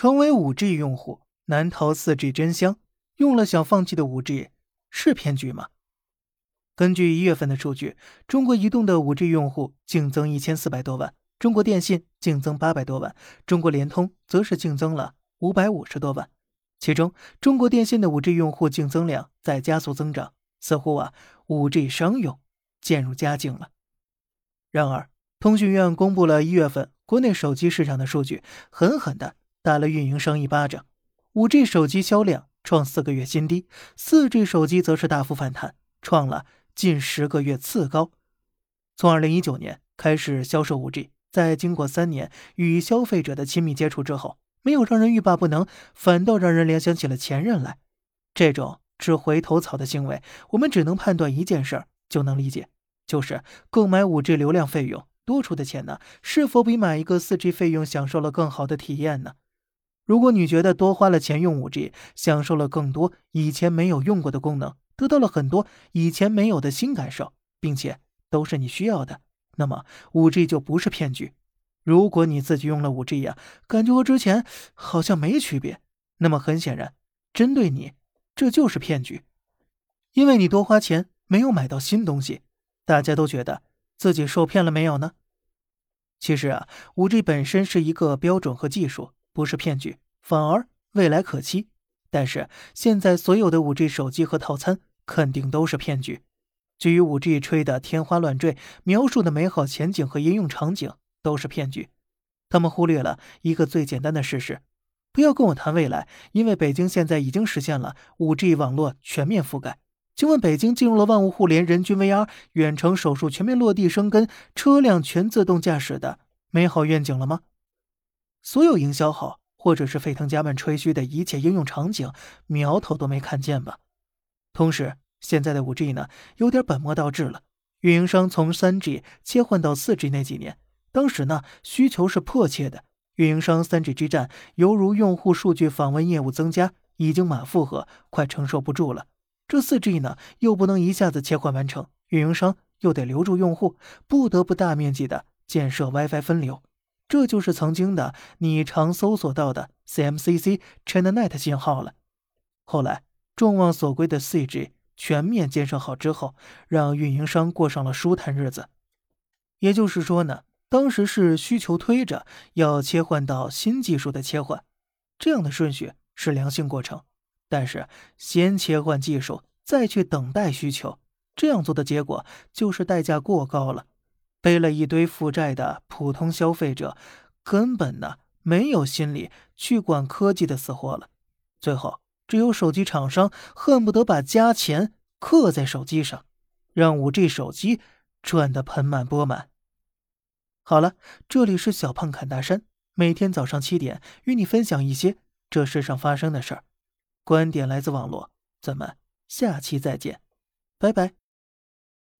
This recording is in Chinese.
成为五 G 用户难逃四 G 真香，用了想放弃的五 G 是骗局吗？根据一月份的数据，中国移动的五 G 用户净增一千四百多万，中国电信净增八百多万，中国联通则是净增了五百五十多万。其中，中国电信的五 G 用户净增量在加速增长，似乎啊，五 G 商用渐入佳境了。然而，通讯院公布了一月份国内手机市场的数据，狠狠的打了运营商一巴掌，五 G 手机销量创四个月新低，四 G 手机则是大幅反弹，创了。近十个月次高，从二零一九年开始销售五 G，在经过三年与消费者的亲密接触之后，没有让人欲罢不能，反倒让人联想起了前任来。这种吃回头草的行为，我们只能判断一件事儿就能理解，就是购买五 G 流量费用多出的钱呢，是否比买一个四 G 费用享受了更好的体验呢？如果你觉得多花了钱用五 G，享受了更多以前没有用过的功能。得到了很多以前没有的新感受，并且都是你需要的，那么五 G 就不是骗局。如果你自己用了五 G 呀，感觉和之前好像没区别，那么很显然，针对你这就是骗局，因为你多花钱没有买到新东西，大家都觉得自己受骗了没有呢？其实啊，五 G 本身是一个标准和技术，不是骗局，反而未来可期。但是现在所有的五 G 手机和套餐。肯定都是骗局。基于五 G 吹得天花乱坠，描述的美好前景和应用场景都是骗局。他们忽略了一个最简单的事实：不要跟我谈未来，因为北京现在已经实现了五 G 网络全面覆盖。请问，北京进入了万物互联、人均 VR、远程手术全面落地生根、车辆全自动驾驶的美好愿景了吗？所有营销号或者是沸腾家们吹嘘的一切应用场景，苗头都没看见吧？同时，现在的五 G 呢，有点本末倒置了。运营商从三 G 切换到四 G 那几年，当时呢需求是迫切的，运营商三 G 之战犹如用户数据访问业务增加，已经满负荷，快承受不住了。这四 G 呢又不能一下子切换完成，运营商又得留住用户，不得不大面积的建设 WiFi 分流。这就是曾经的你常搜索到的 CMCC ChinaNet 信号了。后来。众望所归的 4G 全面建设好之后，让运营商过上了舒坦日子。也就是说呢，当时是需求推着要切换到新技术的切换，这样的顺序是良性过程。但是先切换技术，再去等待需求，这样做的结果就是代价过高了，背了一堆负债的普通消费者根本呢没有心理去管科技的死活了，最后。只有手机厂商恨不得把加钱刻在手机上，让五 G 手机赚得盆满钵满。好了，这里是小胖侃大山，每天早上七点与你分享一些这世上发生的事儿，观点来自网络，咱们下期再见，拜拜。